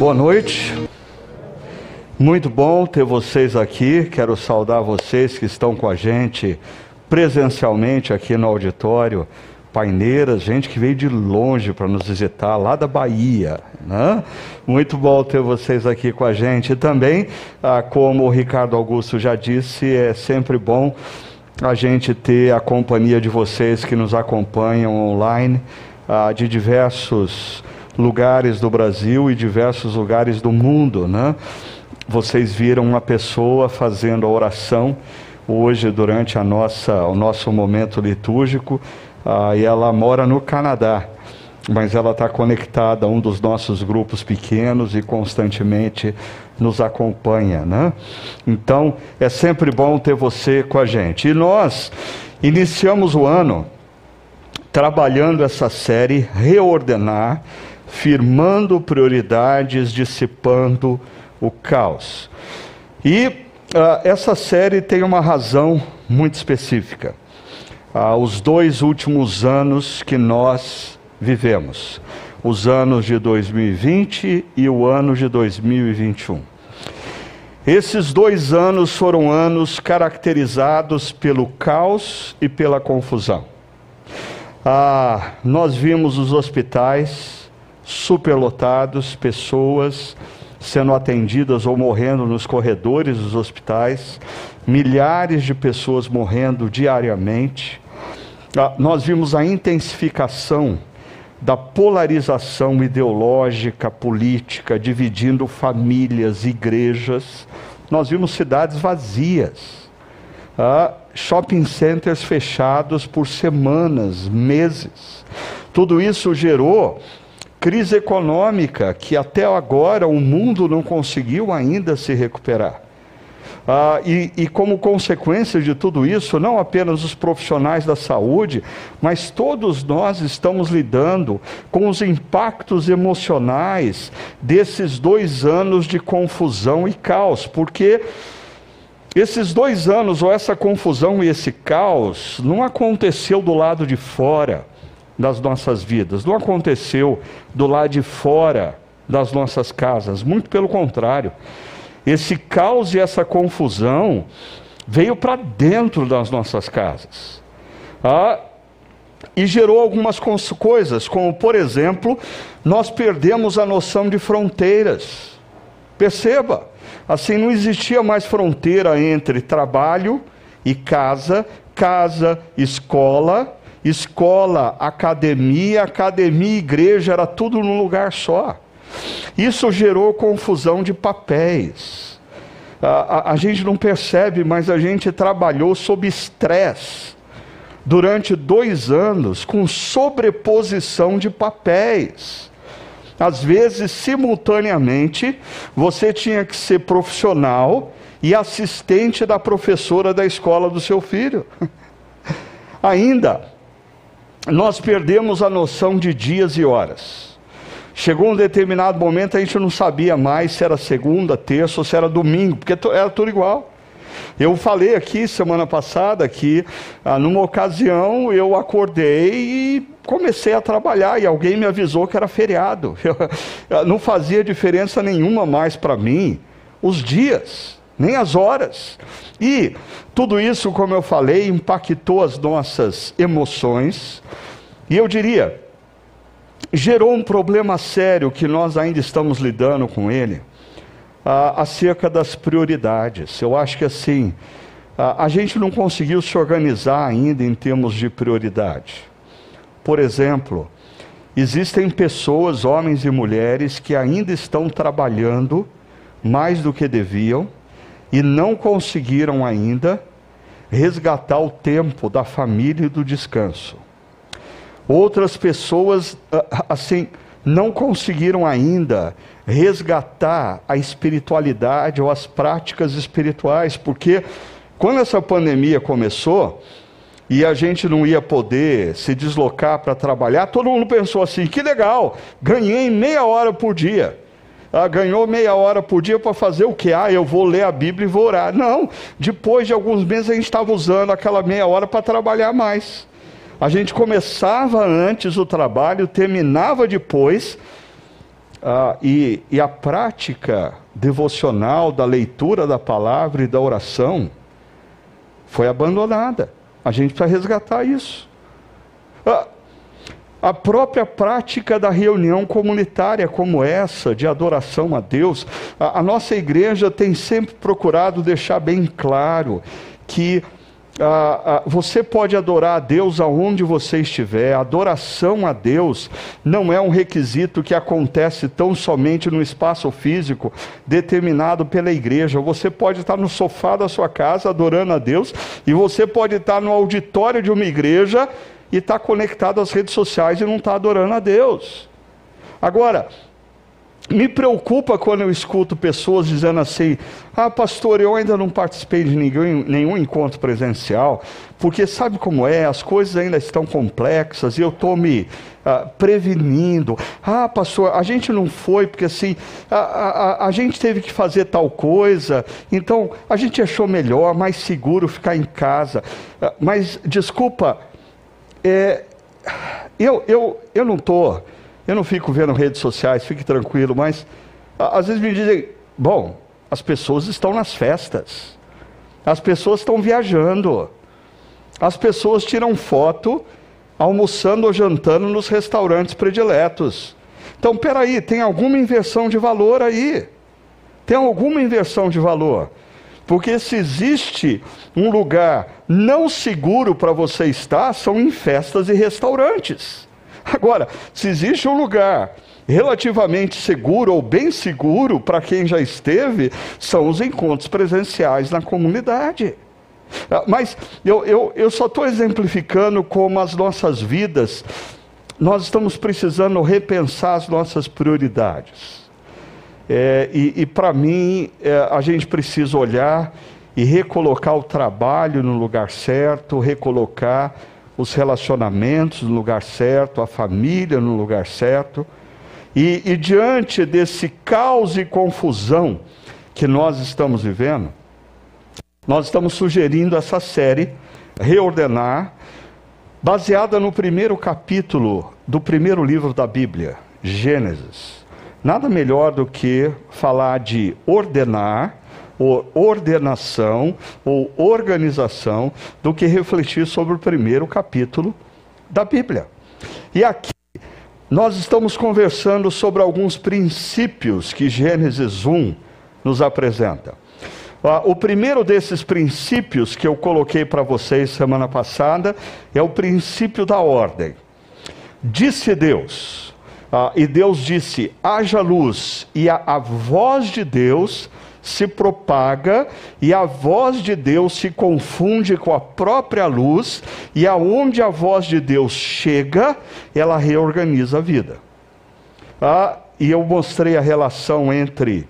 Boa noite. Muito bom ter vocês aqui. Quero saudar vocês que estão com a gente presencialmente aqui no auditório. Paineiras, gente que veio de longe para nos visitar, lá da Bahia. Né? Muito bom ter vocês aqui com a gente. E também, ah, como o Ricardo Augusto já disse, é sempre bom a gente ter a companhia de vocês que nos acompanham online, ah, de diversos lugares do Brasil e diversos lugares do mundo. Né? Vocês viram uma pessoa fazendo a oração hoje durante a nossa, o nosso momento litúrgico ah, e ela mora no Canadá, mas ela está conectada a um dos nossos grupos pequenos e constantemente nos acompanha, né? Então é sempre bom ter você com a gente. E nós iniciamos o ano trabalhando essa série Reordenar, firmando prioridades, dissipando o caos. E uh, essa série tem uma razão muito específica ah, os dois últimos anos que nós vivemos, os anos de 2020 e o ano de 2021. Esses dois anos foram anos caracterizados pelo caos e pela confusão. Ah, nós vimos os hospitais superlotados, pessoas sendo atendidas ou morrendo nos corredores dos hospitais, milhares de pessoas morrendo diariamente. Ah, nós vimos a intensificação da polarização ideológica, política, dividindo famílias, igrejas. Nós vimos cidades vazias, ah, shopping centers fechados por semanas, meses. Tudo isso gerou crise econômica que até agora o mundo não conseguiu ainda se recuperar. Ah, e, e, como consequência de tudo isso, não apenas os profissionais da saúde, mas todos nós estamos lidando com os impactos emocionais desses dois anos de confusão e caos, porque esses dois anos, ou essa confusão e esse caos, não aconteceu do lado de fora das nossas vidas, não aconteceu do lado de fora das nossas casas, muito pelo contrário. Esse caos e essa confusão veio para dentro das nossas casas. Ah, e gerou algumas coisas, como por exemplo, nós perdemos a noção de fronteiras. Perceba, assim não existia mais fronteira entre trabalho e casa, casa, escola, escola, academia, academia, igreja, era tudo num lugar só. Isso gerou confusão de papéis. A, a, a gente não percebe, mas a gente trabalhou sob estresse durante dois anos com sobreposição de papéis. Às vezes, simultaneamente, você tinha que ser profissional e assistente da professora da escola do seu filho. Ainda, nós perdemos a noção de dias e horas. Chegou um determinado momento, a gente não sabia mais se era segunda, terça ou se era domingo, porque era tudo igual. Eu falei aqui semana passada que, ah, numa ocasião, eu acordei e comecei a trabalhar e alguém me avisou que era feriado. Eu, não fazia diferença nenhuma mais para mim os dias, nem as horas. E tudo isso, como eu falei, impactou as nossas emoções. E eu diria, gerou um problema sério que nós ainda estamos lidando com ele, ah, acerca das prioridades. Eu acho que assim, ah, a gente não conseguiu se organizar ainda em termos de prioridade. Por exemplo, existem pessoas, homens e mulheres, que ainda estão trabalhando mais do que deviam e não conseguiram ainda resgatar o tempo da família e do descanso. Outras pessoas, assim, não conseguiram ainda resgatar a espiritualidade ou as práticas espirituais, porque quando essa pandemia começou e a gente não ia poder se deslocar para trabalhar, todo mundo pensou assim: que legal, ganhei meia hora por dia. Ah, ganhou meia hora por dia para fazer o que? Ah, eu vou ler a Bíblia e vou orar. Não, depois de alguns meses a gente estava usando aquela meia hora para trabalhar mais. A gente começava antes o trabalho, terminava depois, ah, e, e a prática devocional da leitura da palavra e da oração foi abandonada. A gente precisa resgatar isso. Ah, a própria prática da reunião comunitária como essa, de adoração a Deus, a, a nossa igreja tem sempre procurado deixar bem claro que você pode adorar a Deus aonde você estiver. A adoração a Deus não é um requisito que acontece tão somente no espaço físico determinado pela igreja. Você pode estar no sofá da sua casa adorando a Deus, e você pode estar no auditório de uma igreja e está conectado às redes sociais e não está adorando a Deus. Agora, me preocupa quando eu escuto pessoas dizendo assim: ah, pastor, eu ainda não participei de ninguém, nenhum encontro presencial, porque sabe como é, as coisas ainda estão complexas e eu estou me ah, prevenindo. Ah, pastor, a gente não foi porque assim, a, a, a gente teve que fazer tal coisa, então a gente achou melhor, mais seguro ficar em casa. Ah, mas, desculpa, é, eu, eu, eu não estou, eu não fico vendo redes sociais, fique tranquilo, mas às vezes me dizem, bom, as pessoas estão nas festas, as pessoas estão viajando, as pessoas tiram foto almoçando ou jantando nos restaurantes prediletos. Então, peraí, tem alguma inversão de valor aí? Tem alguma inversão de valor? Porque se existe um lugar não seguro para você estar, são em festas e restaurantes. Agora, se existe um lugar relativamente seguro ou bem seguro para quem já esteve, são os encontros presenciais na comunidade. Ah, mas eu, eu, eu só estou exemplificando como as nossas vidas, nós estamos precisando repensar as nossas prioridades. É, e, e para mim, é, a gente precisa olhar e recolocar o trabalho no lugar certo, recolocar os relacionamentos no lugar certo, a família no lugar certo. E, e diante desse caos e confusão que nós estamos vivendo, nós estamos sugerindo essa série, Reordenar, baseada no primeiro capítulo do primeiro livro da Bíblia, Gênesis. Nada melhor do que falar de ordenar, ou ordenação, ou organização, do que refletir sobre o primeiro capítulo da Bíblia. E aqui nós estamos conversando sobre alguns princípios que Gênesis 1 nos apresenta. Ah, o primeiro desses princípios que eu coloquei para vocês semana passada é o princípio da ordem. Disse Deus: ah, e Deus disse: haja luz, e a, a voz de Deus se propaga e a voz de Deus se confunde com a própria luz, e aonde a voz de Deus chega, ela reorganiza a vida. Ah, e eu mostrei a relação entre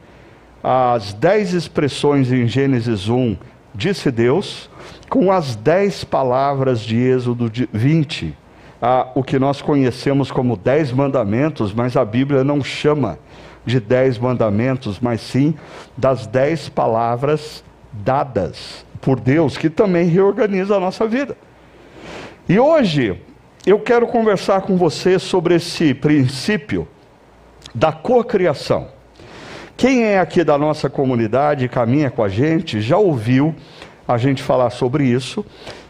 as dez expressões em Gênesis 1, disse Deus, com as dez palavras de Êxodo 20 ah, o que nós conhecemos como dez mandamentos, mas a Bíblia não chama de dez mandamentos, mas sim das dez palavras dadas por Deus, que também reorganiza a nossa vida. E hoje eu quero conversar com você sobre esse princípio da cocriação. Quem é aqui da nossa comunidade, caminha com a gente, já ouviu a gente falar sobre isso,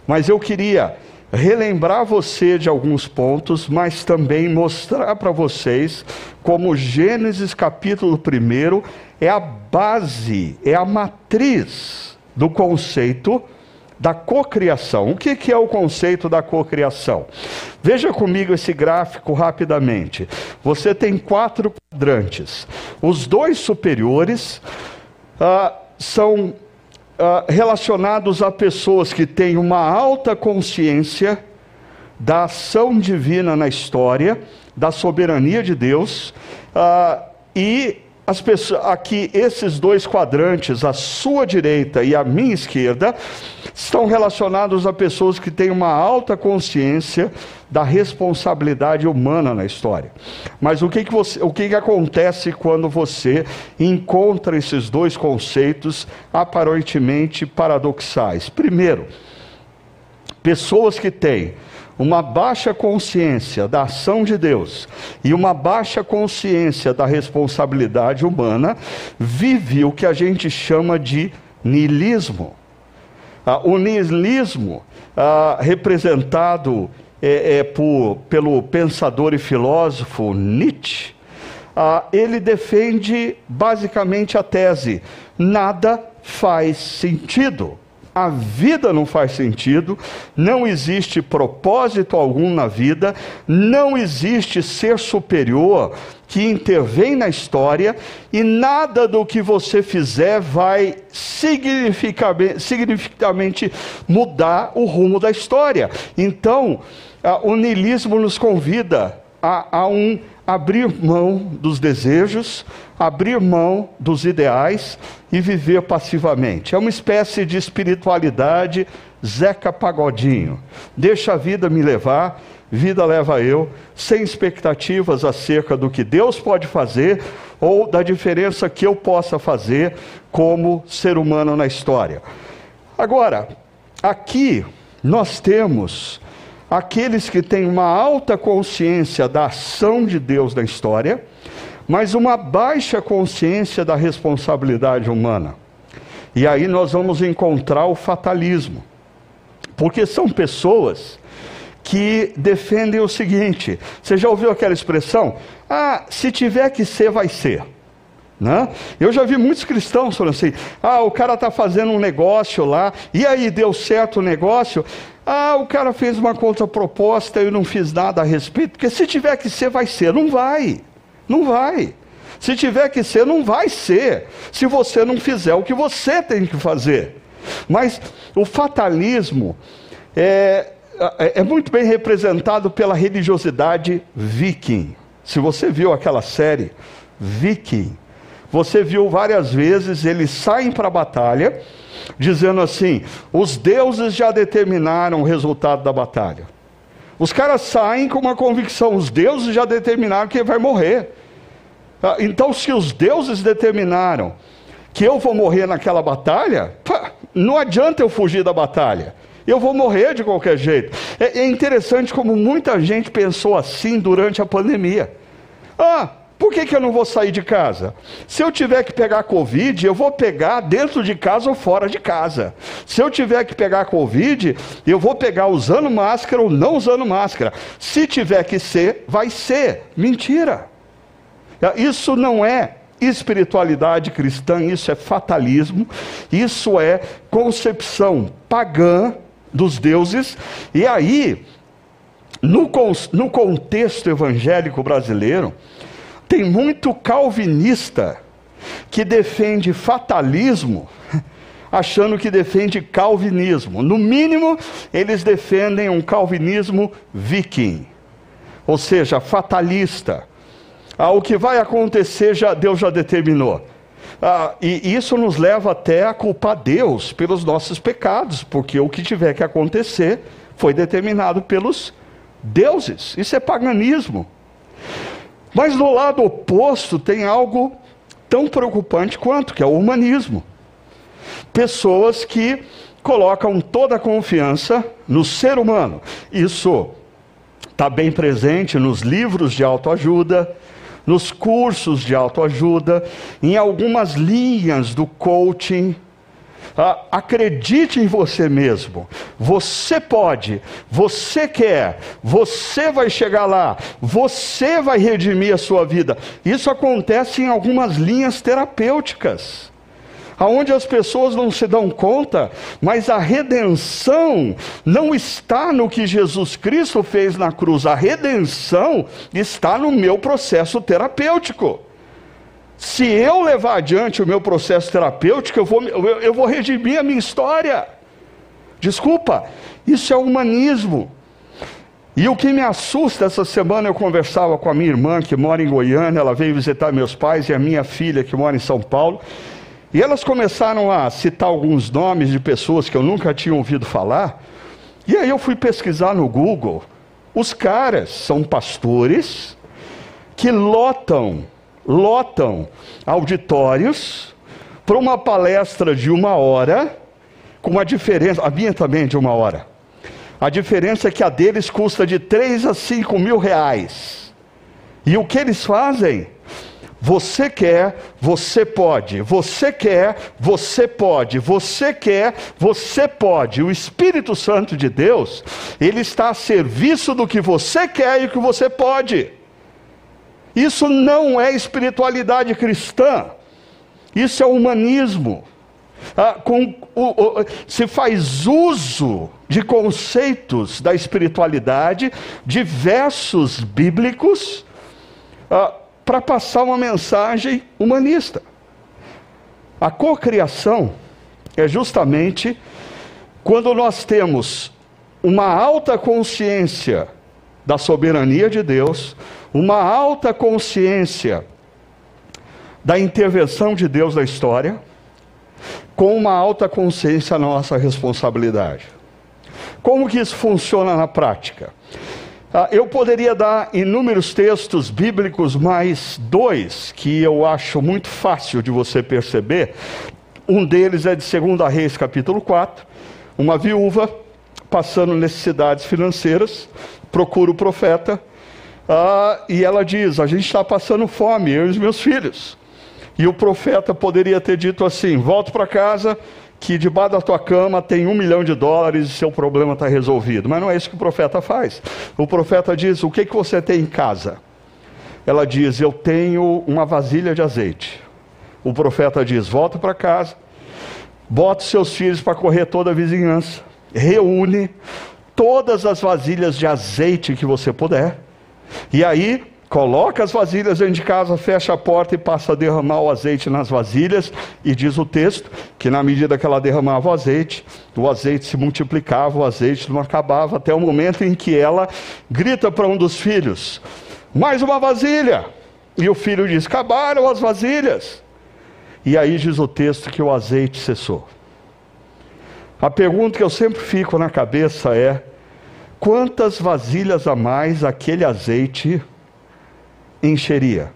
mas eu queria relembrar você de alguns pontos, mas também mostrar para vocês como Gênesis capítulo 1 é a base, é a matriz do conceito da cocriação. O que, que é o conceito da cocriação? Veja comigo esse gráfico rapidamente. Você tem quatro quadrantes. Os dois superiores ah, são uh, relacionados a pessoas que têm uma alta consciência da ação divina na história, da soberania de Deus, uh, e as pessoas, aqui esses dois quadrantes, a sua direita e a minha esquerda, estão relacionados a pessoas que têm uma alta consciência da responsabilidade humana na história. Mas o que, que, você, o que, que acontece quando você encontra esses dois conceitos aparentemente paradoxais? Primeiro, pessoas que têm uma baixa consciência da ação de Deus e uma baixa consciência da responsabilidade humana, vive o que a gente chama de niilismo. Ah, o niilismo, ah, representado é, é, por, pelo pensador e filósofo Nietzsche, ah, ele defende basicamente a tese: nada faz sentido. A vida não faz sentido, não existe propósito algum na vida, não existe ser superior que intervém na história e nada do que você fizer vai significativamente mudar o rumo da história. Então, o niilismo nos convida a, a um abrir mão dos desejos, abrir mão dos ideais e viver passivamente. É uma espécie de espiritualidade Zeca Pagodinho. Deixa a vida me levar, vida leva eu, sem expectativas acerca do que Deus pode fazer ou da diferença que eu possa fazer como ser humano na história. Agora, aqui nós temos aqueles que têm uma alta consciência da ação de Deus na história, mas uma baixa consciência da responsabilidade humana. E aí nós vamos encontrar o fatalismo. Porque são pessoas que defendem o seguinte: você já ouviu aquela expressão? Ah, se tiver que ser, vai ser. Né? Eu já vi muitos cristãos falando assim: ah, o cara está fazendo um negócio lá, e aí deu certo o negócio. Ah, o cara fez uma contraproposta eu não fiz nada a respeito, porque se tiver que ser, vai ser. Não vai. Não vai. Se tiver que ser, não vai ser. Se você não fizer o que você tem que fazer. Mas o fatalismo é, é, é muito bem representado pela religiosidade viking. Se você viu aquela série Viking, você viu várias vezes eles saem para a batalha dizendo assim: os deuses já determinaram o resultado da batalha. Os caras saem com uma convicção: os deuses já determinaram que vai morrer. Ah, então, se os deuses determinaram que eu vou morrer naquela batalha, não adianta eu fugir da batalha. Eu vou morrer de qualquer jeito. É, é interessante como muita gente pensou assim durante a pandemia. Ah, por que, que eu não vou sair de casa? Se eu tiver que pegar Covid, eu vou pegar dentro de casa ou fora de casa. Se eu tiver que pegar Covid, eu vou pegar usando máscara ou não usando máscara. Se tiver que ser, vai ser. Mentira. Isso não é espiritualidade cristã, isso é fatalismo, isso é concepção pagã dos deuses. E aí, no, no contexto evangélico brasileiro, tem muito calvinista que defende fatalismo, achando que defende calvinismo. No mínimo, eles defendem um calvinismo viking, ou seja, fatalista. Ah, o que vai acontecer, já, Deus já determinou. Ah, e isso nos leva até a culpar Deus pelos nossos pecados, porque o que tiver que acontecer foi determinado pelos deuses. Isso é paganismo. Mas do lado oposto tem algo tão preocupante quanto, que é o humanismo. Pessoas que colocam toda a confiança no ser humano. Isso está bem presente nos livros de autoajuda, nos cursos de autoajuda, em algumas linhas do coaching acredite em você mesmo. Você pode, você quer, você vai chegar lá, você vai redimir a sua vida. Isso acontece em algumas linhas terapêuticas aonde as pessoas não se dão conta, mas a redenção não está no que Jesus Cristo fez na cruz, a redenção está no meu processo terapêutico. Se eu levar adiante o meu processo terapêutico, eu vou, eu, eu vou redimir a minha história. Desculpa, isso é humanismo. E o que me assusta, essa semana eu conversava com a minha irmã que mora em Goiânia, ela veio visitar meus pais e a minha filha que mora em São Paulo. E elas começaram a citar alguns nomes de pessoas que eu nunca tinha ouvido falar. E aí eu fui pesquisar no Google. Os caras são pastores que lotam lotam auditórios para uma palestra de uma hora, com uma diferença, a minha também é de uma hora, A diferença é que a deles custa de 3 a 5 mil reais. E o que eles fazem? Você quer, você pode. Você quer, você pode. Você quer, você pode. O Espírito Santo de Deus, ele está a serviço do que você quer e o que você pode. Isso não é espiritualidade cristã. Isso é humanismo. Ah, com, o, o, se faz uso de conceitos da espiritualidade, de versos bíblicos, ah, para passar uma mensagem humanista. A cocriação é justamente quando nós temos uma alta consciência da soberania de Deus, uma alta consciência da intervenção de Deus na história, com uma alta consciência da nossa responsabilidade. Como que isso funciona na prática? Ah, eu poderia dar inúmeros textos bíblicos, mas dois que eu acho muito fácil de você perceber. Um deles é de 2 Reis, capítulo 4. Uma viúva passando necessidades financeiras, procura o profeta, ah, e ela diz: A gente está passando fome, eu e os meus filhos. E o profeta poderia ter dito assim: Volta para casa, que debaixo da tua cama tem um milhão de dólares e seu problema está resolvido. Mas não é isso que o profeta faz. O profeta diz: O que, que você tem em casa? Ela diz: Eu tenho uma vasilha de azeite. O profeta diz: Volta para casa, bota seus filhos para correr toda a vizinhança, reúne todas as vasilhas de azeite que você puder, e aí coloca as vasilhas dentro de casa, fecha a porta e passa a derramar o azeite nas vasilhas. E diz o texto que na medida que ela derramava o azeite, o azeite se multiplicava, o azeite não acabava, até o momento em que ela grita para um dos filhos: Mais uma vasilha! E o filho diz: Acabaram as vasilhas. E aí diz o texto que o azeite cessou. A pergunta que eu sempre fico na cabeça é: quantas vasilhas a mais aquele azeite encheria?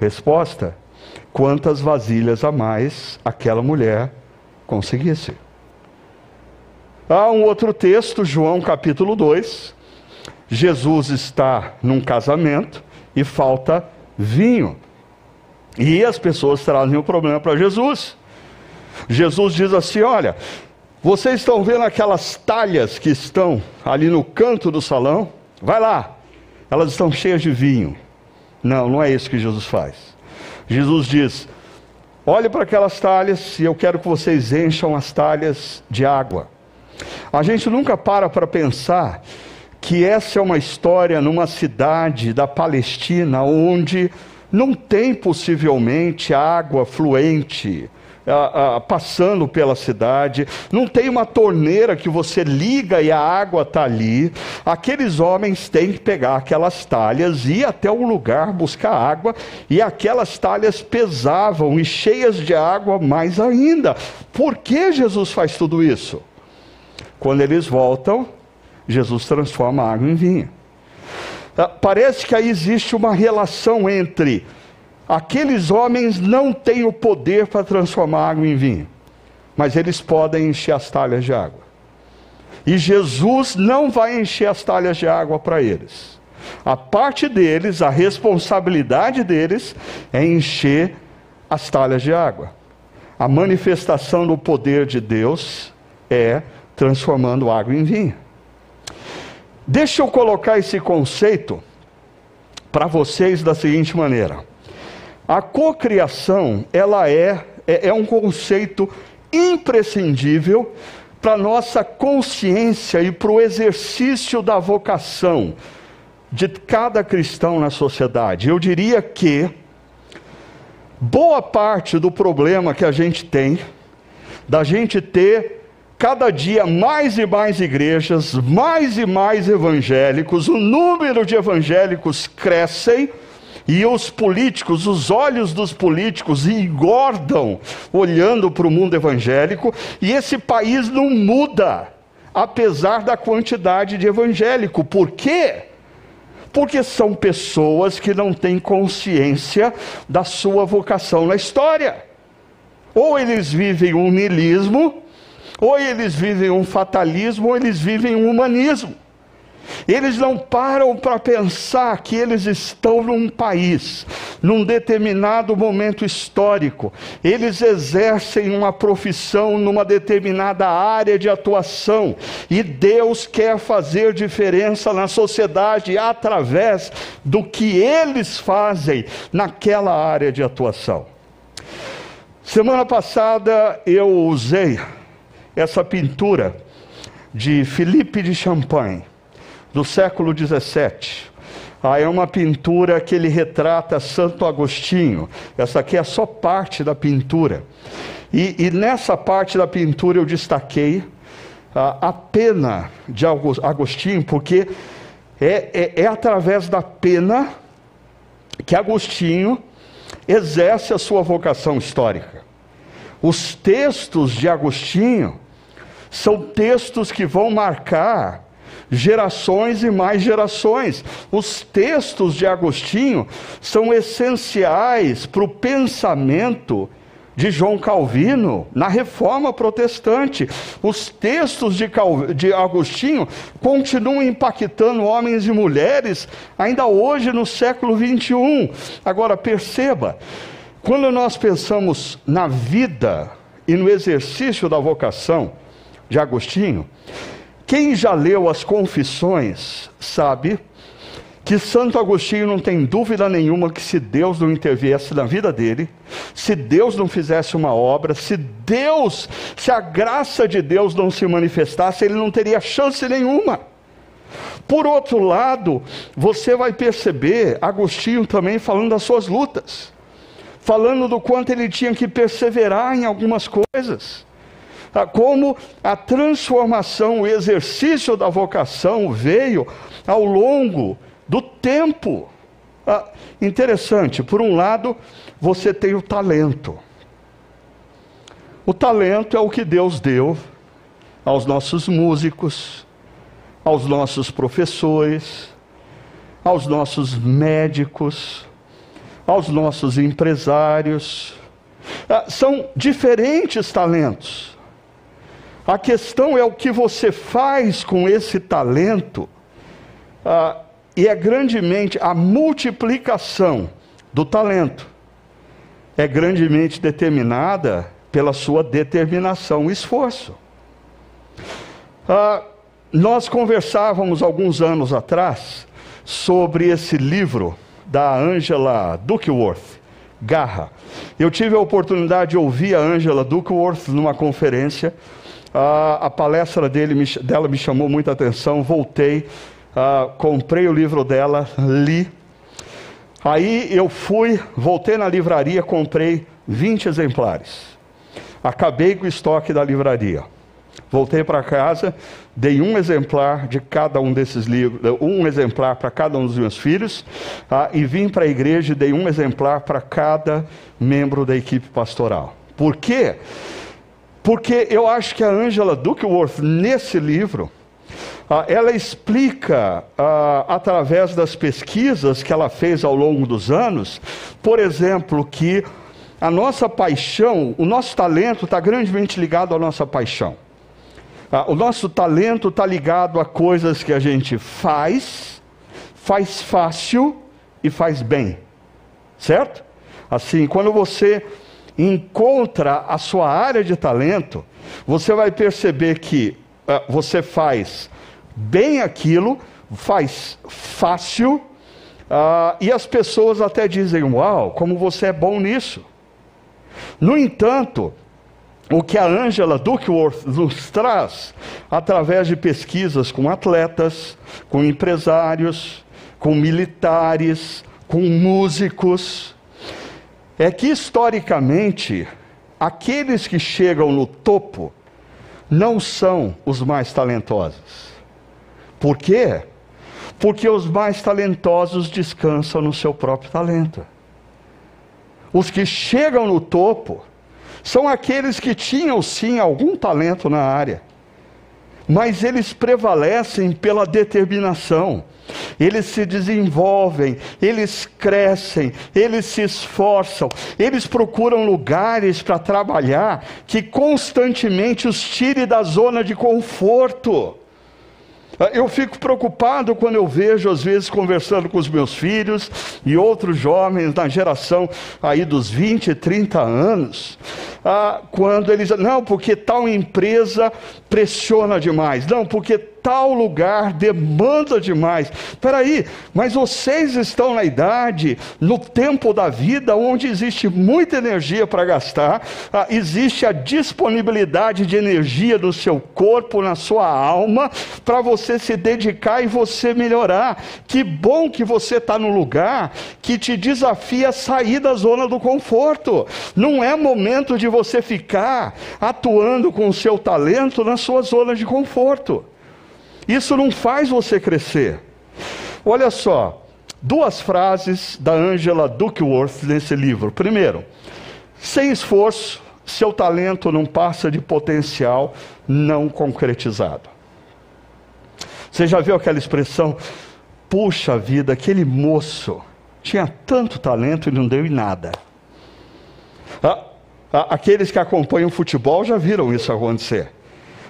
Resposta: quantas vasilhas a mais aquela mulher conseguisse. Há um outro texto, João capítulo 2. Jesus está num casamento e falta vinho. E as pessoas trazem o problema para Jesus. Jesus diz assim: Olha, vocês estão vendo aquelas talhas que estão ali no canto do salão? Vai lá, elas estão cheias de vinho. Não, não é isso que Jesus faz. Jesus diz: olhe para aquelas talhas e eu quero que vocês encham as talhas de água. A gente nunca para para pensar que essa é uma história numa cidade da Palestina onde não tem possivelmente água fluente, ah, ah, passando pela cidade, não tem uma torneira que você liga e a água está ali. Aqueles homens têm que pegar aquelas talhas, ir até um lugar buscar água, e aquelas talhas pesavam e cheias de água mais ainda. Por que Jesus faz tudo isso? Quando eles voltam, Jesus transforma a água em vinho. Ah, parece que aí existe uma relação entre Aqueles homens não têm o poder para transformar água em vinho, mas eles podem encher as talhas de água. E Jesus não vai encher as talhas de água para eles. A parte deles, a responsabilidade deles é encher as talhas de água. A manifestação do poder de Deus é transformando água em vinho. Deixa eu colocar esse conceito para vocês da seguinte maneira. A cocriação, ela é, é, é um conceito imprescindível para nossa consciência e para o exercício da vocação de cada cristão na sociedade. Eu diria que boa parte do problema que a gente tem, da gente ter cada dia mais e mais igrejas, mais e mais evangélicos, o número de evangélicos crescem e os políticos, os olhos dos políticos engordam olhando para o mundo evangélico, e esse país não muda, apesar da quantidade de evangélico. Por quê? Porque são pessoas que não têm consciência da sua vocação na história. Ou eles vivem um nilismo, Ou eles vivem um fatalismo, ou eles vivem um humanismo. Eles não param para pensar que eles estão num país, num determinado momento histórico. Eles exercem uma profissão numa determinada área de atuação e Deus quer fazer diferença na sociedade através do que eles fazem naquela área de atuação. Semana passada eu usei essa pintura de Felipe de Champagne do século XVII. Ah, é uma pintura que ele retrata Santo Agostinho. Essa aqui é só parte da pintura. E, e nessa parte da pintura eu destaquei a pena de Agostinho, porque é, é, é através da pena que Agostinho exerce a sua vocação histórica. Os textos de Agostinho são textos que vão marcar gerações e mais gerações. Os textos de Agostinho são essenciais para o pensamento de João Calvino na reforma protestante. Os textos de, de Agostinho continuam impactando homens e mulheres ainda hoje no século 21. Agora perceba, quando nós pensamos na vida e no exercício da vocação de Agostinho, quem já leu as Confissões sabe que Santo Agostinho não tem dúvida nenhuma que se Deus não interviesse na vida dele, se Deus não fizesse uma obra, se Deus, se a graça de Deus não se manifestasse, ele não teria chance nenhuma. Por outro lado, você vai perceber Agostinho também falando das suas lutas, falando do quanto ele tinha que perseverar em algumas coisas como a transformação, o exercício da vocação veio ao longo do tempo. Ah, interessante, por um lado, você tem o talento. O talento é o que Deus deu aos nossos músicos, aos nossos professores, aos nossos médicos, aos nossos empresários. Ah, são diferentes talentos. A questão é o que você faz com esse talento, ah, e é grandemente a multiplicação do talento, é grandemente determinada pela sua determinação e esforço. Ah, nós conversávamos alguns anos atrás sobre esse livro da Angela Duckworth, Garra. Eu tive a oportunidade de ouvir a Angela Duckworth numa conferência a palestra dele, dela me chamou muita atenção, voltei, comprei o livro dela, li. Aí eu fui, voltei na livraria, comprei 20 exemplares. Acabei com o estoque da livraria. Voltei para casa, dei um exemplar de cada um desses livros, um exemplar para cada um dos meus filhos, tá? e vim para a igreja e dei um exemplar para cada membro da equipe pastoral. Por quê? Porque eu acho que a Angela Duckworth, nesse livro, ah, ela explica, ah, através das pesquisas que ela fez ao longo dos anos, por exemplo, que a nossa paixão, o nosso talento está grandemente ligado à nossa paixão. Ah, o nosso talento está ligado a coisas que a gente faz, faz fácil e faz bem. Certo? Assim, quando você encontra a sua área de talento, você vai perceber que uh, você faz bem aquilo, faz fácil, uh, e as pessoas até dizem: Uau, como você é bom nisso. No entanto, o que a Angela Duckworth nos traz, através de pesquisas com atletas, com empresários, com militares, com músicos, é que historicamente, aqueles que chegam no topo não são os mais talentosos. Por quê? Porque os mais talentosos descansam no seu próprio talento. Os que chegam no topo são aqueles que tinham sim algum talento na área, mas eles prevalecem pela determinação. Eles se desenvolvem, eles crescem, eles se esforçam, eles procuram lugares para trabalhar que constantemente os tire da zona de conforto. Eu fico preocupado quando eu vejo, às vezes, conversando com os meus filhos e outros jovens na geração aí dos 20, 30 anos, ah, quando eles, não, porque tal empresa pressiona demais, não, porque tal lugar demanda demais. Espera aí, mas vocês estão na idade, no tempo da vida, onde existe muita energia para gastar, ah, existe a disponibilidade de energia do seu corpo, na sua alma, para você se dedicar e você melhorar. Que bom que você está no lugar que te desafia a sair da zona do conforto. Não é momento de você ficar atuando com o seu talento na sua zona de conforto. Isso não faz você crescer. Olha só, duas frases da Angela Duckworth nesse livro. Primeiro, sem esforço, seu talento não passa de potencial não concretizado. Você já viu aquela expressão? Puxa vida, aquele moço tinha tanto talento e não deu em nada. Ah, ah, aqueles que acompanham futebol já viram isso acontecer.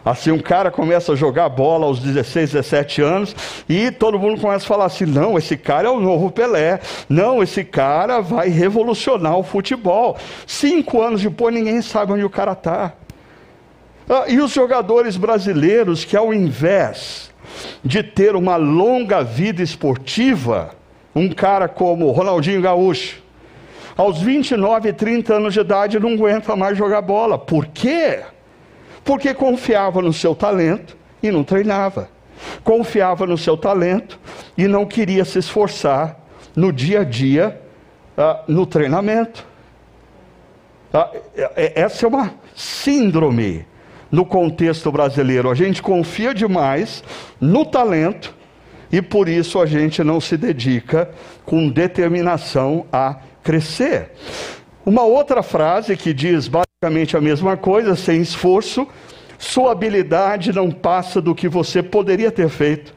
Assim, um cara começa a jogar bola aos 16, 17 anos e todo mundo começa a falar assim: não, esse cara é o novo Pelé, não, esse cara vai revolucionar o futebol. Cinco anos depois, ninguém sabe onde o cara está. Ah, e os jogadores brasileiros que, ao invés de ter uma longa vida esportiva, um cara como Ronaldinho Gaúcho, aos 29, 30 anos de idade, não aguenta mais jogar bola. Por quê? Porque confiava no seu talento e não treinava. Confiava no seu talento e não queria se esforçar no dia a dia, uh, no treinamento. Uh, essa é uma síndrome no contexto brasileiro. A gente confia demais no talento e por isso a gente não se dedica com determinação a crescer. Uma outra frase que diz basicamente a mesma coisa, sem esforço, sua habilidade não passa do que você poderia ter feito,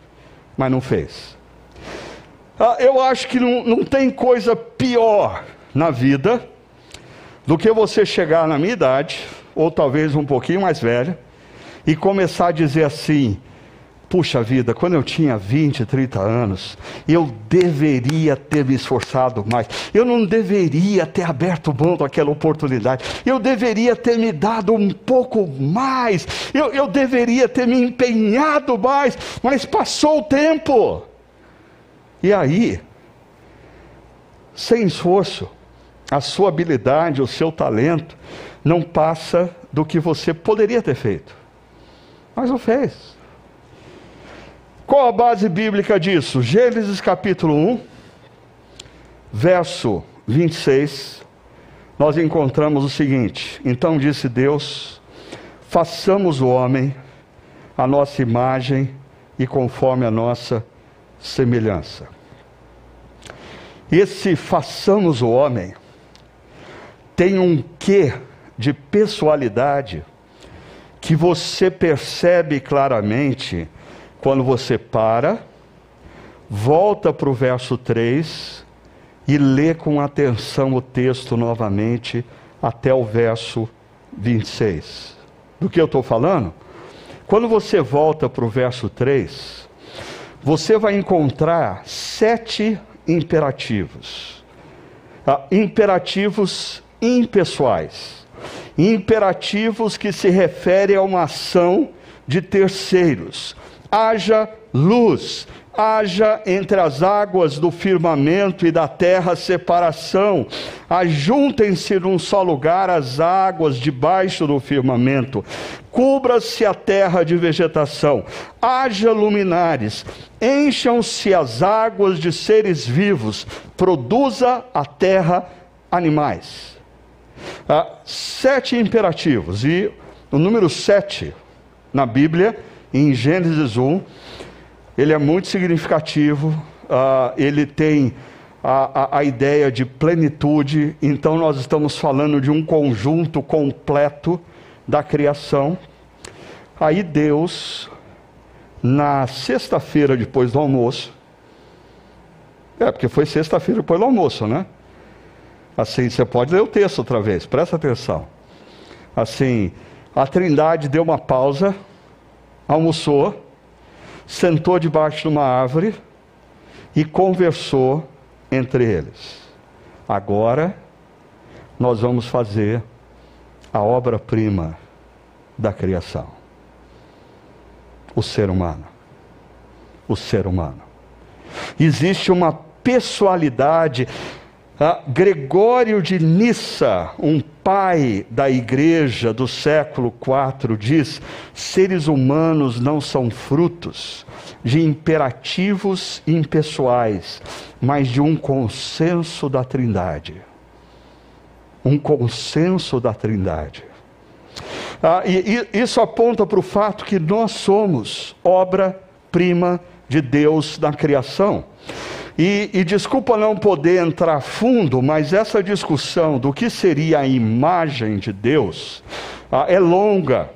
mas não fez. Ah, eu acho que não, não tem coisa pior na vida do que você chegar na minha idade, ou talvez um pouquinho mais velha, e começar a dizer assim: Puxa vida, quando eu tinha 20, 30 anos, eu deveria ter me esforçado mais. Eu não deveria ter aberto mão daquela oportunidade. Eu deveria ter me dado um pouco mais. Eu, eu deveria ter me empenhado mais. Mas passou o tempo. E aí, sem esforço, a sua habilidade, o seu talento, não passa do que você poderia ter feito. Mas não fez. Qual a base bíblica disso? Gênesis capítulo 1, verso 26, nós encontramos o seguinte: Então disse Deus: façamos o homem a nossa imagem e conforme a nossa semelhança. Esse façamos o homem tem um quê de pessoalidade que você percebe claramente quando você para, volta para o verso 3 e lê com atenção o texto novamente até o verso 26. Do que eu estou falando? Quando você volta para o verso 3, você vai encontrar sete imperativos. Ah, imperativos impessoais. Imperativos que se referem a uma ação de terceiros haja luz, haja entre as águas do firmamento e da terra separação, ajuntem-se num só lugar as águas debaixo do firmamento, cubra-se a terra de vegetação, haja luminares, encham-se as águas de seres vivos, produza a terra animais. Ah, sete imperativos, e o número sete na Bíblia em Gênesis 1, ele é muito significativo, uh, ele tem a, a, a ideia de plenitude, então nós estamos falando de um conjunto completo da criação. Aí Deus na sexta-feira depois do almoço. É, porque foi sexta-feira depois do almoço, né? Assim, você pode ler o texto outra vez, presta atenção. Assim, a Trindade deu uma pausa, almoçou, sentou debaixo de uma árvore e conversou entre eles. Agora nós vamos fazer a obra-prima da criação. O ser humano. O ser humano. Existe uma pessoalidade. Ah, Gregório de Nissa, um pai da igreja do século IV, diz: seres humanos não são frutos de imperativos impessoais, mas de um consenso da Trindade. Um consenso da Trindade. Ah, e, e isso aponta para o fato que nós somos obra-prima de Deus na criação. E, e, desculpa não poder entrar fundo, mas essa discussão do que seria a imagem de Deus ah, é longa.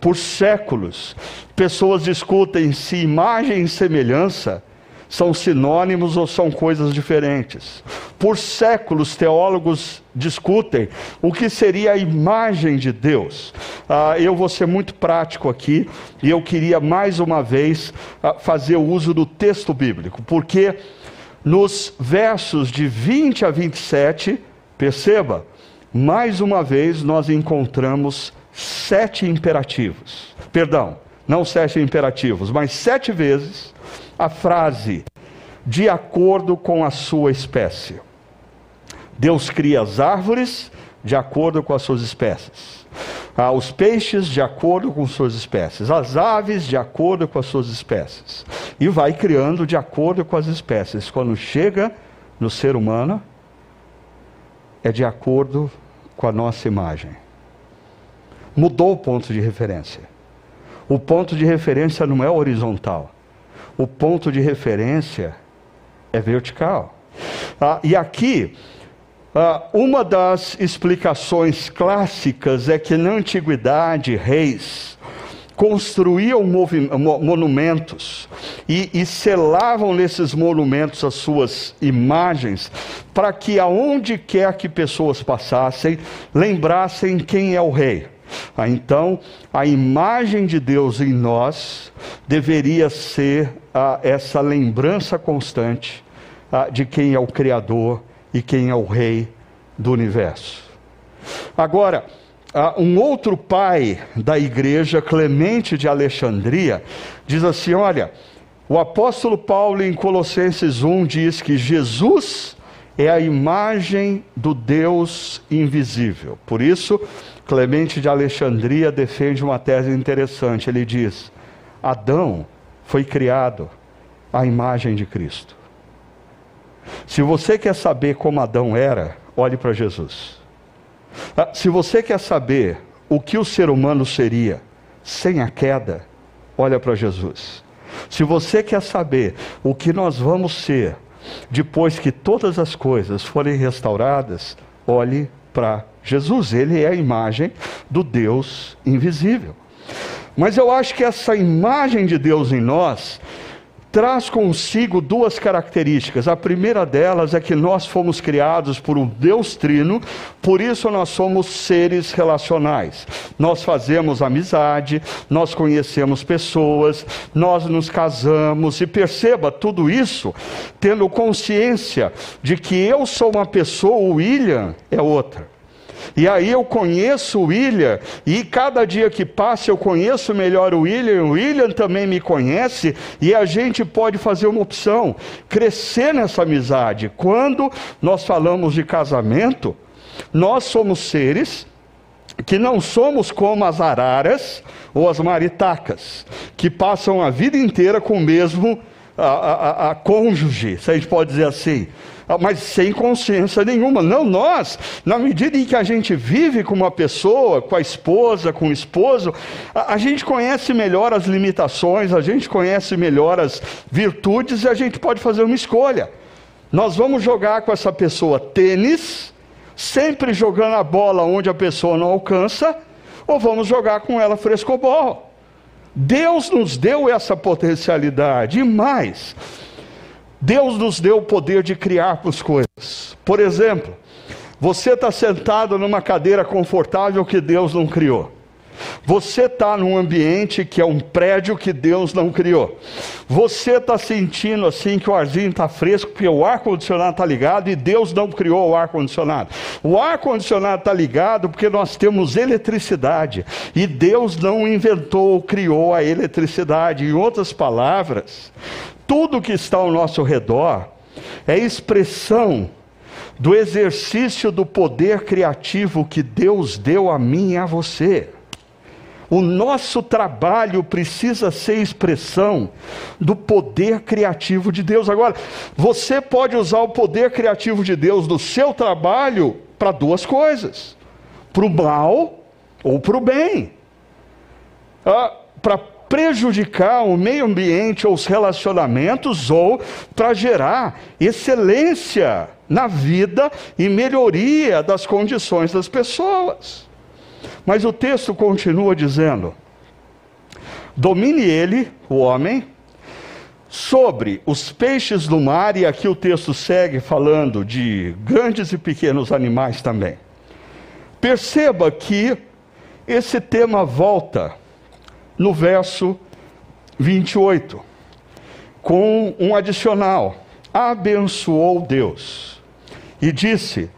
Por séculos, pessoas discutem se imagem e semelhança são sinônimos ou são coisas diferentes. Por séculos, teólogos discutem o que seria a imagem de Deus. Ah, eu vou ser muito prático aqui e eu queria mais uma vez ah, fazer o uso do texto bíblico, porque nos versos de 20 a 27, perceba, mais uma vez nós encontramos sete imperativos. Perdão, não sete imperativos, mas sete vezes a frase de acordo com a sua espécie. Deus cria as árvores de acordo com as suas espécies. Ah, os peixes de acordo com suas espécies, as aves de acordo com as suas espécies. E vai criando de acordo com as espécies. Quando chega no ser humano, é de acordo com a nossa imagem. Mudou o ponto de referência. O ponto de referência não é horizontal o ponto de referência é vertical. Ah, e aqui, uma das explicações clássicas é que na antiguidade, reis construíam monumentos e, e selavam nesses monumentos as suas imagens, para que aonde quer que pessoas passassem, lembrassem quem é o rei. Ah, então, a imagem de Deus em nós deveria ser ah, essa lembrança constante ah, de quem é o Criador e quem é o Rei do universo. Agora, ah, um outro pai da igreja, Clemente de Alexandria, diz assim: olha, o apóstolo Paulo em Colossenses 1 diz que Jesus é a imagem do Deus invisível. Por isso, Clemente de Alexandria defende uma tese interessante. Ele diz: Adão foi criado à imagem de Cristo. Se você quer saber como Adão era, olhe para Jesus. Ah, se você quer saber o que o ser humano seria sem a queda, olha para Jesus. Se você quer saber o que nós vamos ser depois que todas as coisas forem restauradas, olhe para Jesus, ele é a imagem do Deus invisível. Mas eu acho que essa imagem de Deus em nós traz consigo duas características. A primeira delas é que nós fomos criados por um Deus trino, por isso nós somos seres relacionais. Nós fazemos amizade, nós conhecemos pessoas, nós nos casamos e perceba tudo isso tendo consciência de que eu sou uma pessoa, o William é outra. E aí eu conheço o William, e cada dia que passa eu conheço melhor o William, o William também me conhece, e a gente pode fazer uma opção, crescer nessa amizade. Quando nós falamos de casamento, nós somos seres que não somos como as araras ou as maritacas, que passam a vida inteira com o mesmo a, a, a, cônjuge, se a gente pode dizer assim. Ah, mas sem consciência nenhuma. Não, nós, na medida em que a gente vive com uma pessoa, com a esposa, com o esposo, a, a gente conhece melhor as limitações, a gente conhece melhor as virtudes e a gente pode fazer uma escolha. Nós vamos jogar com essa pessoa tênis, sempre jogando a bola onde a pessoa não alcança, ou vamos jogar com ela frescobol. Deus nos deu essa potencialidade e mais. Deus nos deu o poder de criar as coisas. Por exemplo, você está sentado numa cadeira confortável que Deus não criou. Você está num ambiente que é um prédio que Deus não criou. Você está sentindo assim que o arzinho está fresco, porque o ar-condicionado está ligado e Deus não criou o ar-condicionado. O ar-condicionado está ligado porque nós temos eletricidade e Deus não inventou ou criou a eletricidade. Em outras palavras, tudo que está ao nosso redor é expressão do exercício do poder criativo que Deus deu a mim e a você. O nosso trabalho precisa ser expressão do poder criativo de Deus. Agora, você pode usar o poder criativo de Deus do seu trabalho para duas coisas: para o mal ou para o bem. Ah, para prejudicar o meio ambiente ou os relacionamentos, ou para gerar excelência na vida e melhoria das condições das pessoas. Mas o texto continua dizendo: domine ele, o homem, sobre os peixes do mar, e aqui o texto segue falando de grandes e pequenos animais também. Perceba que esse tema volta no verso 28, com um adicional: abençoou Deus e disse: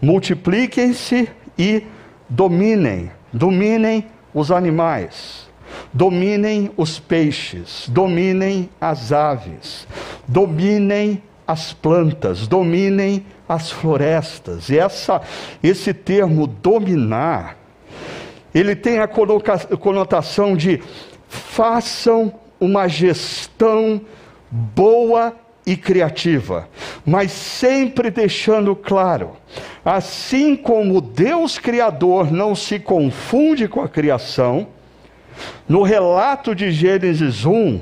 multipliquem-se e dominem, dominem os animais, dominem os peixes, dominem as aves, dominem as plantas, dominem as florestas. E essa, esse termo dominar, ele tem a conotação de façam uma gestão boa e criativa, mas sempre deixando claro, assim como Deus Criador não se confunde com a criação, no relato de Gênesis 1,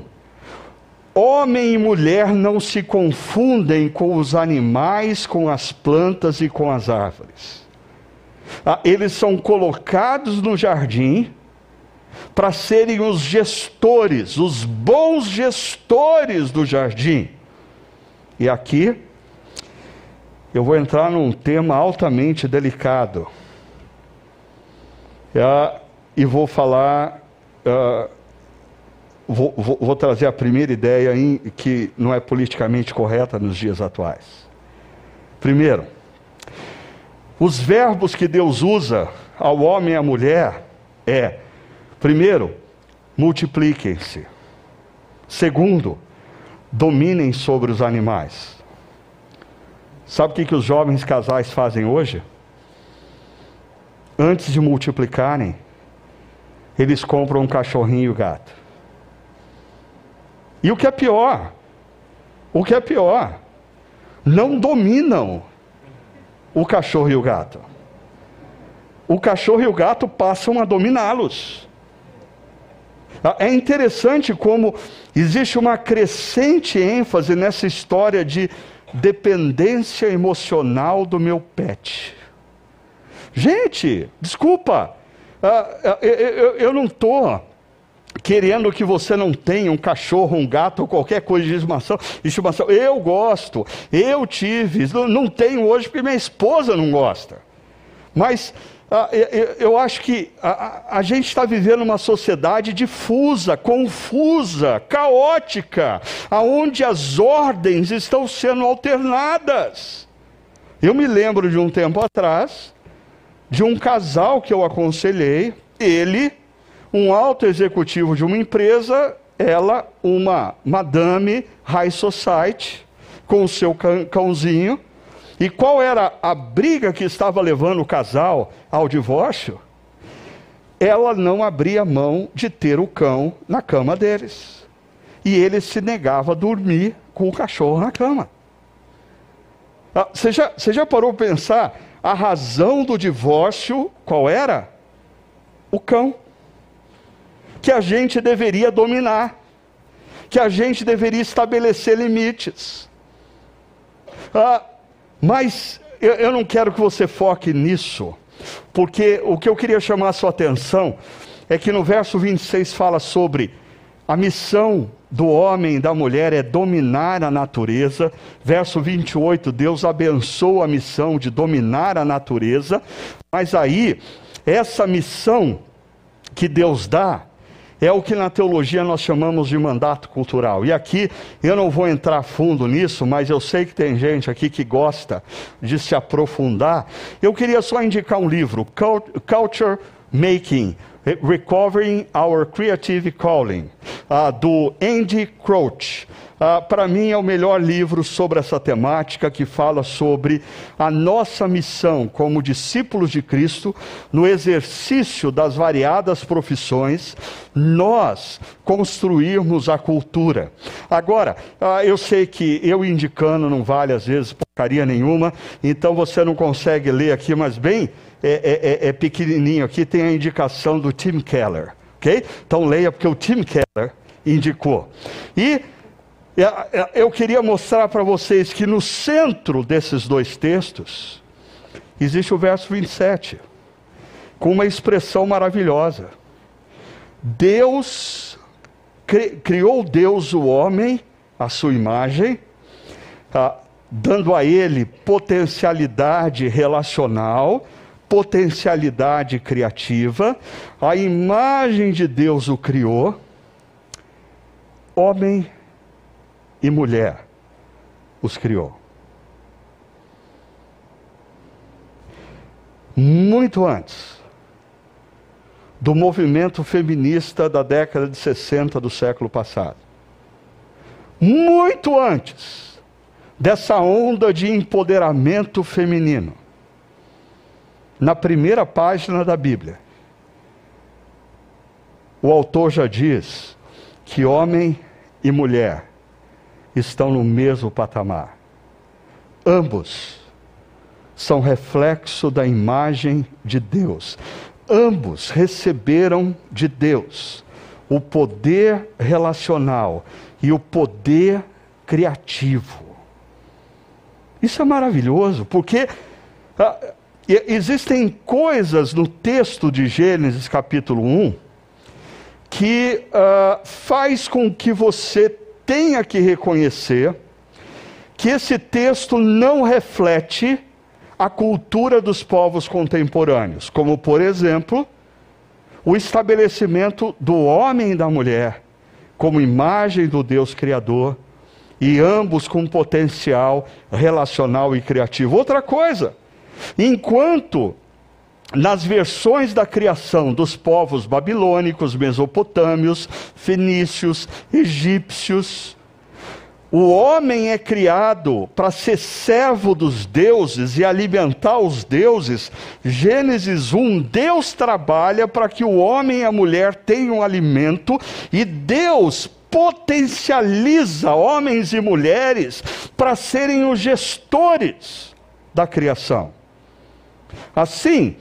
homem e mulher não se confundem com os animais, com as plantas e com as árvores. Ah, eles são colocados no jardim para serem os gestores, os bons gestores do jardim e aqui eu vou entrar num tema altamente delicado. É, e vou falar, uh, vou, trazer a primeira ideia que não é politicamente correta nos dias atuais. Primeiro, os verbos que Deus usa ao homem e à mulher é, primeiro, multipliquem-se. Segundo, dominem sobre os animais. Sabe o que, que os jovens casais fazem hoje? Antes de multiplicarem, eles compram um cachorrinho e um gato. E o que é pior, o que é pior, não dominam o cachorro e o gato. O cachorro e o gato passam a dominá-los. Ah, é interessante como existe uma crescente ênfase nessa história de dependência emocional do meu pet. Gente, desculpa, ah, ah, eu não estou querendo que você não tenha um cachorro, um gato ou qualquer coisa de estimação. estimação. Eu gosto, eu tive, não tenho hoje porque minha esposa não gosta. Mas ah, eu acho que a, a gente está vivendo uma sociedade difusa, confusa, caótica, aonde as ordens estão sendo alternadas. Eu me lembro de um tempo atrás, de um casal que eu aconselhei, ele, um alto executivo de uma empresa, ela, uma madame high society, com o seu cãozinho, e qual era a briga que estava levando o casal ao divórcio? Ela não abria mão de ter o cão na cama deles. E ele se negava a dormir com o cachorro na cama. Ah, você já, você já parou para pensar a razão do divórcio? Qual era? O cão. Que a gente deveria dominar. Que a gente deveria estabelecer limites. Ah, mas eu, eu não quero que você foque nisso, porque o que eu queria chamar a sua atenção é que no verso 26 fala sobre a missão do homem e da mulher é dominar a natureza. Verso 28, Deus abençoa a missão de dominar a natureza, mas aí, essa missão que Deus dá, é o que na teologia nós chamamos de mandato cultural. E aqui eu não vou entrar fundo nisso, mas eu sei que tem gente aqui que gosta de se aprofundar. Eu queria só indicar um livro, Culture Making Recovering Our Creative Calling, uh, do Andy Crouch. Uh, Para mim é o melhor livro sobre essa temática que fala sobre a nossa missão como discípulos de Cristo no exercício das variadas profissões, nós construirmos a cultura. Agora, uh, eu sei que eu indicando não vale às vezes porcaria nenhuma, então você não consegue ler aqui, mas bem é, é, é, é pequenininho aqui, tem a indicação do Tim Keller. ok? Então leia, porque o Tim Keller indicou. E eu queria mostrar para vocês que no centro desses dois textos existe o verso 27, com uma expressão maravilhosa. Deus criou Deus o homem à sua imagem, tá? dando a ele potencialidade relacional, potencialidade criativa, a imagem de Deus o criou, homem e mulher os criou. Muito antes do movimento feminista da década de 60 do século passado. Muito antes dessa onda de empoderamento feminino na primeira página da Bíblia, o autor já diz que homem e mulher estão no mesmo patamar. Ambos são reflexo da imagem de Deus. Ambos receberam de Deus o poder relacional e o poder criativo. Isso é maravilhoso, porque ah, e existem coisas no texto de Gênesis capítulo 1 que uh, faz com que você tenha que reconhecer que esse texto não reflete a cultura dos povos contemporâneos, como por exemplo, o estabelecimento do homem e da mulher como imagem do Deus Criador e ambos com potencial relacional e criativo. Outra coisa, Enquanto nas versões da criação dos povos babilônicos, mesopotâmios, fenícios, egípcios, o homem é criado para ser servo dos deuses e alimentar os deuses. Gênesis 1: Deus trabalha para que o homem e a mulher tenham alimento e Deus potencializa homens e mulheres para serem os gestores da criação. Assim,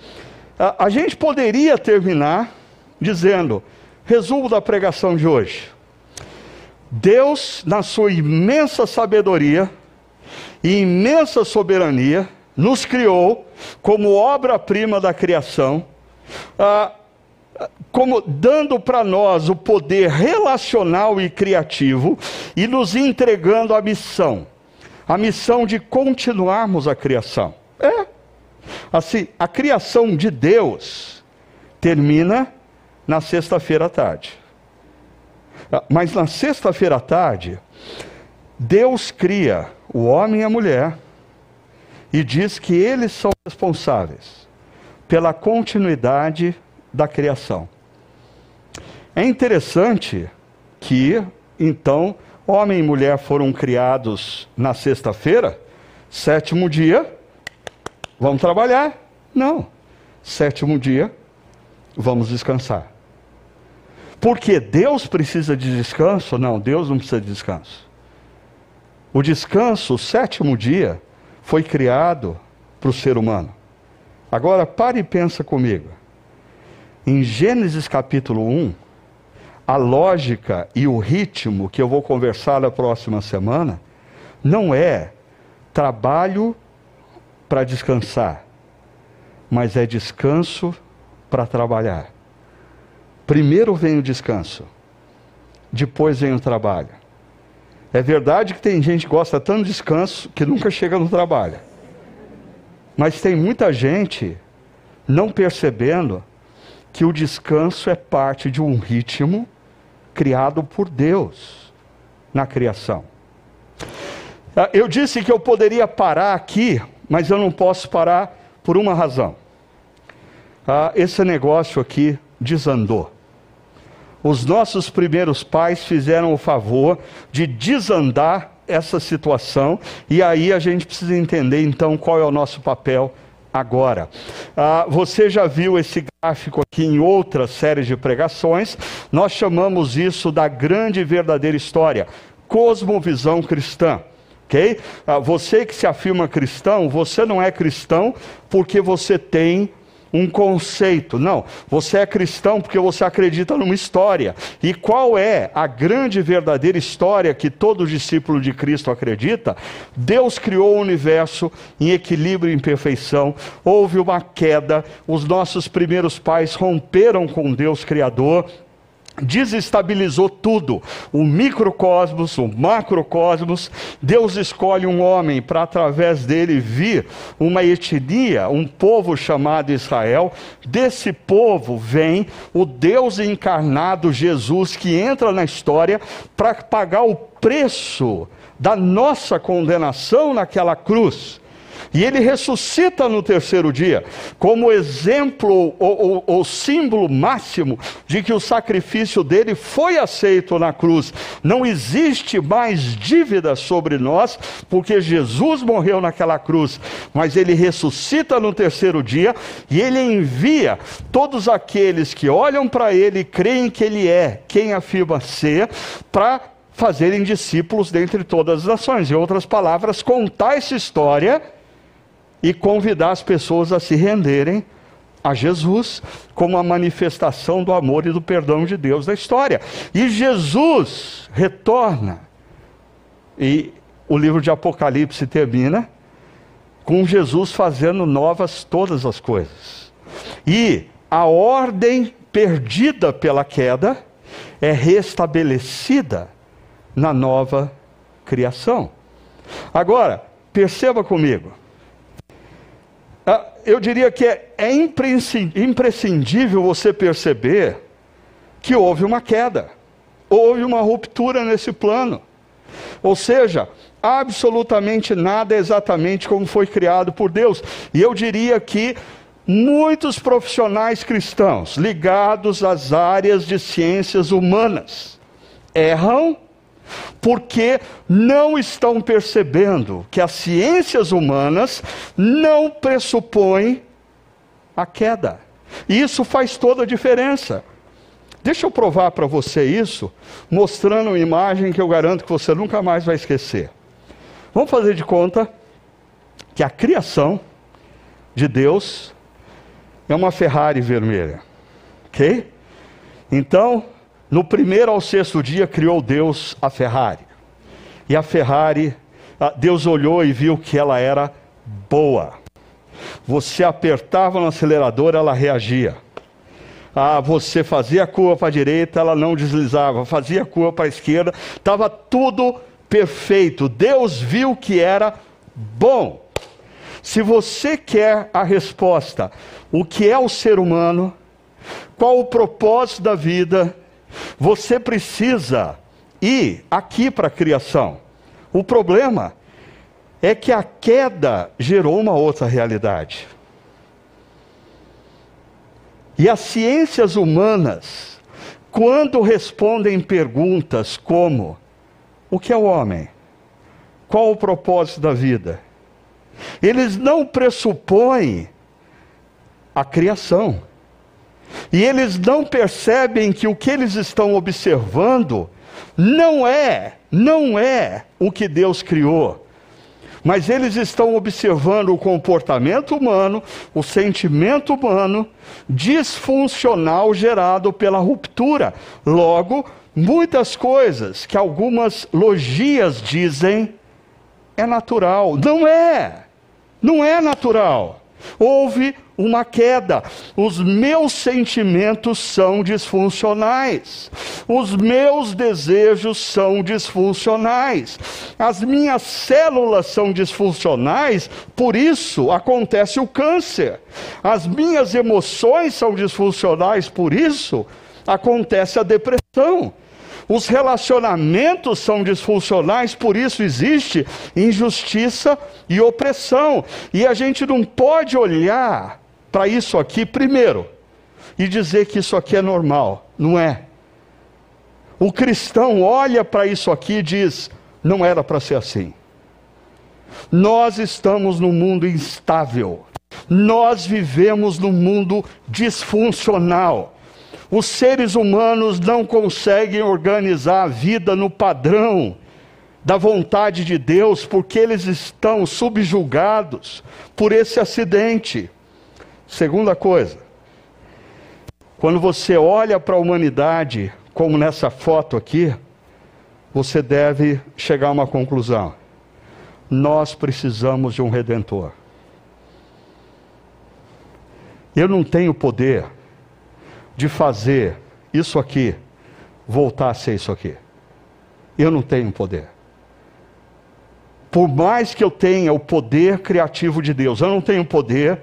a, a gente poderia terminar dizendo: resumo da pregação de hoje. Deus, na sua imensa sabedoria e imensa soberania, nos criou como obra-prima da criação, ah, como dando para nós o poder relacional e criativo e nos entregando a missão, a missão de continuarmos a criação. É, Assim, a criação de Deus termina na sexta-feira à tarde. Ah, mas na sexta-feira à tarde, Deus cria o homem e a mulher e diz que eles são responsáveis pela continuidade da criação. É interessante que, então, homem e mulher foram criados na sexta-feira, sétimo dia, Vamos trabalhar? Não. Sétimo dia, vamos descansar. Porque Deus precisa de descanso? Não, Deus não precisa de descanso. O descanso, o sétimo dia, foi criado para o ser humano. Agora pare e pensa comigo. Em Gênesis capítulo 1, a lógica e o ritmo que eu vou conversar na próxima semana não é trabalho para descansar, mas é descanso para trabalhar. Primeiro vem o descanso, depois vem o trabalho. É verdade que tem gente que gosta tanto de descanso que nunca chega no trabalho. Mas tem muita gente não percebendo que o descanso é parte de um ritmo criado por Deus na criação. Ah, eu disse que eu poderia parar aqui, mas eu não posso parar por uma razão. Ah, esse negócio aqui desandou. Os nossos primeiros pais fizeram o favor de desandar essa situação, e aí a gente precisa entender então qual é o nosso papel agora. Ah, você já viu esse gráfico aqui em outras séries de pregações, nós chamamos isso da grande e verdadeira história, cosmovisão cristã. Ok? Ah, você que se afirma cristão, você não é cristão porque você tem um conceito. Não, você é cristão porque você acredita numa história. E qual é a grande e verdadeira história que todo discípulo de Cristo acredita? Deus criou o universo em equilíbrio e em perfeição. Houve uma queda, os nossos primeiros pais romperam com Deus Criador desestabilizou tudo, o microcosmos, o macrocosmos. Deus escolhe um homem para através dele vir uma etnia, um povo chamado Israel. Desse povo vem o Deus encarnado Jesus que entra na história para pagar o preço da nossa condenação naquela cruz. E ele ressuscita no terceiro dia, como exemplo ou, símbolo máximo de que o sacrifício dele foi aceito na cruz. Não existe mais dívida sobre nós, porque Jesus morreu naquela cruz, mas ele ressuscita no terceiro dia e ele envia todos aqueles que olham para ele e creem que ele é quem afirma ser, para fazerem discípulos dentre todas as nações. Em outras palavras, contar essa história e convidar as pessoas a se renderem a Jesus como a manifestação do amor e do perdão de Deus na história. E Jesus retorna. E o livro de Apocalipse termina com Jesus fazendo novas todas as coisas. E a ordem perdida pela queda é restabelecida na nova criação. Agora, perceba comigo eu diria que é, é imprescindível você perceber que houve uma queda, houve uma ruptura nesse plano. Ou seja, absolutamente nada é exatamente como foi criado por Deus. E eu diria que muitos profissionais cristãos ligados às áreas de ciências humanas erram porque não estão percebendo que as ciências humanas não pressupõem a queda. E isso faz toda a diferença. Deixa eu provar para você isso, mostrando uma imagem que eu garanto que você nunca mais vai esquecer. Vamos fazer de conta que a criação de Deus é uma Ferrari vermelha. Ok? Então, no primeiro ao sexto dia criou Deus a Ferrari. E a Ferrari, Deus olhou e viu que ela era boa. Você apertava no acelerador, ela reagia. Ah, você fazia a curva para a direita, ela não deslizava. Fazia a curva para a esquerda, estava tudo perfeito. Deus viu que era bom. Se você quer a resposta, o que é o ser humano, qual o propósito da vida, você precisa ir aqui para a criação. O problema é que a queda gerou uma outra realidade. E as ciências humanas, quando respondem perguntas como: o que é o homem? Qual o propósito da vida? Eles não pressupõem a criação. E eles não percebem que o que eles estão observando não é, não é o que Deus criou. Mas eles estão observando o comportamento humano, o sentimento humano disfuncional gerado pela ruptura. Logo, muitas coisas que algumas logias dizem é natural. Não é. Não é natural. Houve uma queda. Os meus sentimentos são disfuncionais. Os meus desejos são disfuncionais. As minhas células são disfuncionais, por isso acontece o câncer. As minhas emoções são disfuncionais, por isso acontece a depressão. Os relacionamentos são disfuncionais, por isso existe injustiça e opressão. E a gente não pode olhar para isso aqui primeiro e dizer que isso aqui é normal. Não é. O cristão olha para isso aqui e diz: não era para ser assim. Nós estamos num mundo instável. Nós vivemos num mundo disfuncional. Os seres humanos não conseguem organizar a vida no padrão da vontade de Deus, porque eles estão subjugados por esse acidente. Segunda coisa, quando você olha para a humanidade, como nessa foto aqui, você deve chegar a uma conclusão. Nós precisamos de um redentor. Eu não tenho poder de fazer isso aqui voltar a ser isso aqui. Eu não tenho poder. Por mais que eu tenha o poder criativo de Deus, eu não tenho poder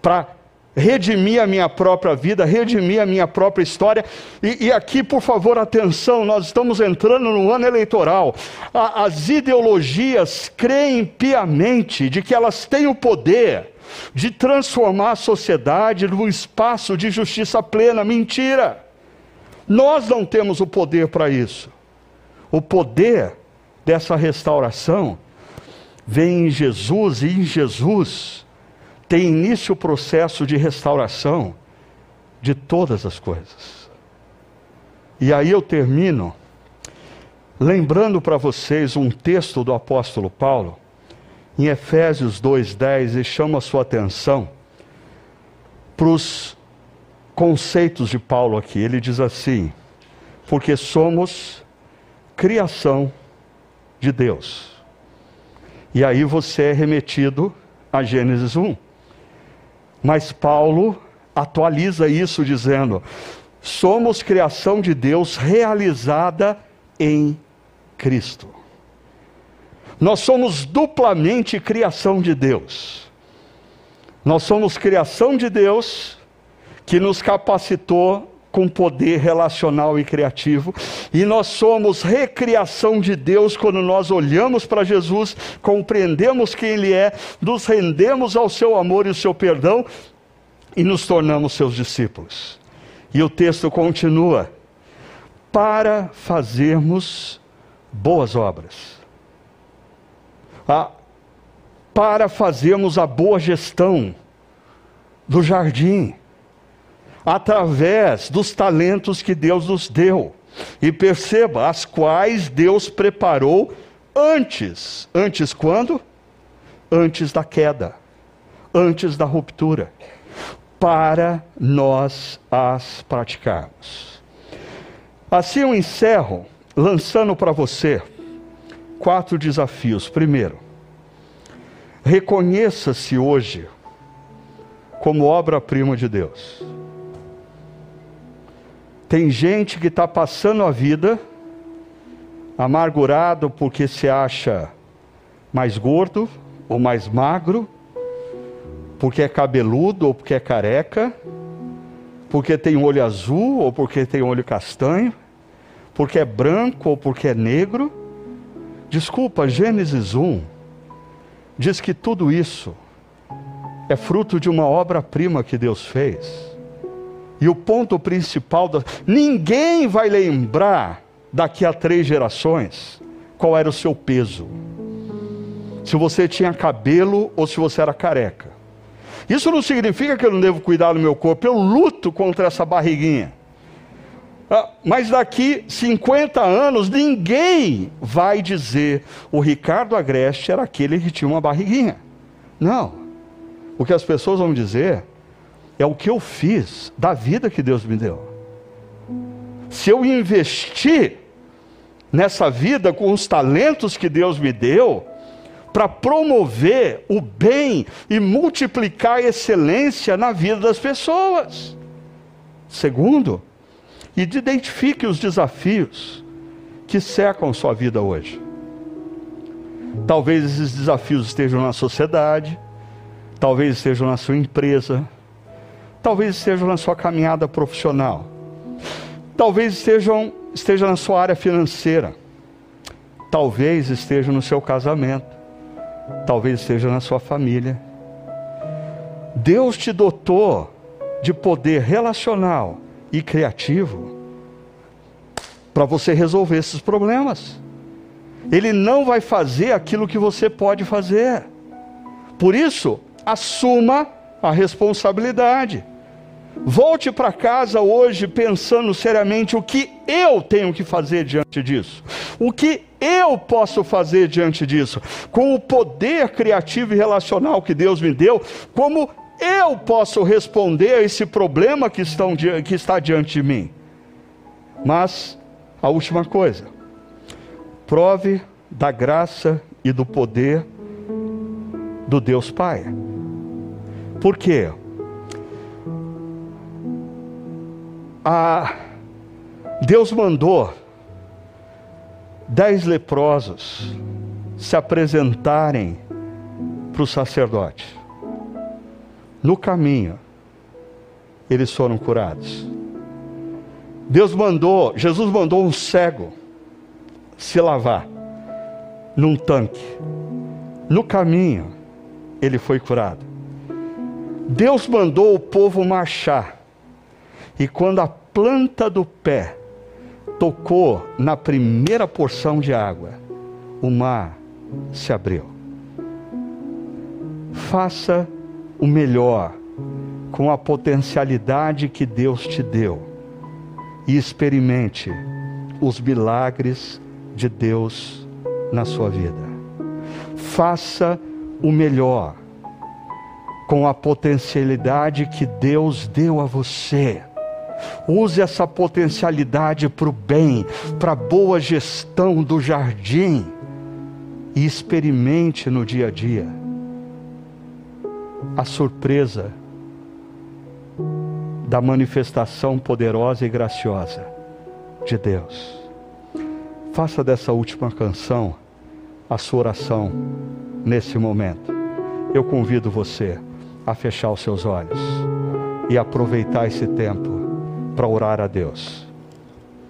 para redimir a minha própria vida, redimir a minha própria história. E, e, aqui, por favor, atenção, nós estamos entrando no ano eleitoral. A, as ideologias creem piamente de que elas têm o poder de transformar a sociedade num espaço de justiça plena. Mentira! Nós não temos o poder para isso. O poder dessa restauração vem em Jesus e em Jesus tem início o processo de restauração de todas as coisas. E aí eu termino lembrando para vocês um texto do apóstolo Paulo, em Efésios 2,10 e chama a sua atenção para os conceitos de Paulo aqui. Ele diz assim: porque somos criação de Deus. E aí você é remetido a Gênesis 1. Mas Paulo atualiza isso dizendo: somos criação de Deus realizada em Cristo. Nós somos duplamente criação de Deus. Nós somos criação de Deus que nos capacitou com poder relacional e criativo, e nós somos recriação de Deus quando nós olhamos para Jesus, compreendemos quem Ele é, nos rendemos ao seu amor e ao seu perdão e nos tornamos seus discípulos. E o texto continua: para fazermos boas obras a, para fazermos a boa gestão do jardim, através dos talentos que Deus nos deu. E perceba, as quais Deus preparou antes. Antes quando? Antes da queda, antes da ruptura, para nós as praticarmos. Assim eu encerro lançando para você quatro desafios. Primeiro, reconheça-se hoje como obra-prima de Deus. Tem gente que está passando a vida amargurado porque se acha mais gordo ou mais magro, porque é cabeludo ou porque é careca, porque tem olho azul ou porque tem olho castanho, porque é branco ou porque é negro Desculpa, Gênesis 1 diz que tudo isso é fruto de uma obra-prima que Deus fez. E o ponto principal, da... ninguém vai lembrar daqui a três gerações qual era o seu peso. Se você tinha cabelo ou se você era careca. Isso não significa que eu não devo cuidar do meu corpo, eu luto contra essa barriguinha. Ah, mas daqui 50 anos ninguém vai dizer o Ricardo Agreste era aquele que tinha uma barriguinha. Não. O que as pessoas vão dizer é o que eu fiz da vida que Deus me deu. Se eu investir nessa vida com os talentos que Deus me deu, para promover o bem e multiplicar a excelência na vida das pessoas. Segundo, identifique os desafios que cercam sua vida hoje. Talvez esses desafios estejam na sociedade, talvez estejam na sua empresa, talvez estejam na sua caminhada profissional, talvez estejam, estejam na sua área financeira, talvez estejam no seu casamento, talvez esteja na sua família. Deus te dotou de poder relacional e criativo para você resolver esses problemas. Ele não vai fazer aquilo que você pode fazer. Por isso, assuma a responsabilidade. Volte para casa hoje pensando seriamente o que eu tenho que fazer diante disso. O que eu posso fazer diante disso. Com o poder criativo e relacional que Deus me deu, como eu posso responder a esse problema que, estão, que está diante de mim. Mas, a última coisa, prove da graça e do poder do Deus Pai. Por quê? Deus mandou dez leprosos se apresentarem para o sacerdote. No caminho, eles foram curados. Deus mandou, Jesus mandou um cego se lavar num tanque. No caminho, ele foi curado. Deus mandou o povo marchar. E quando a planta do pé tocou na primeira porção de água, o mar se abriu. Faça o melhor com a potencialidade que Deus te deu e experimente os milagres de Deus na sua vida. Faça o melhor com a potencialidade que Deus deu a você. Use essa potencialidade para o bem, para a boa gestão do jardim e experimente no dia a dia a surpresa da manifestação poderosa e graciosa de Deus. Faça dessa última canção a sua oração nesse momento. Eu convido você a fechar os seus olhos e aproveitar esse tempo para orar a Deus.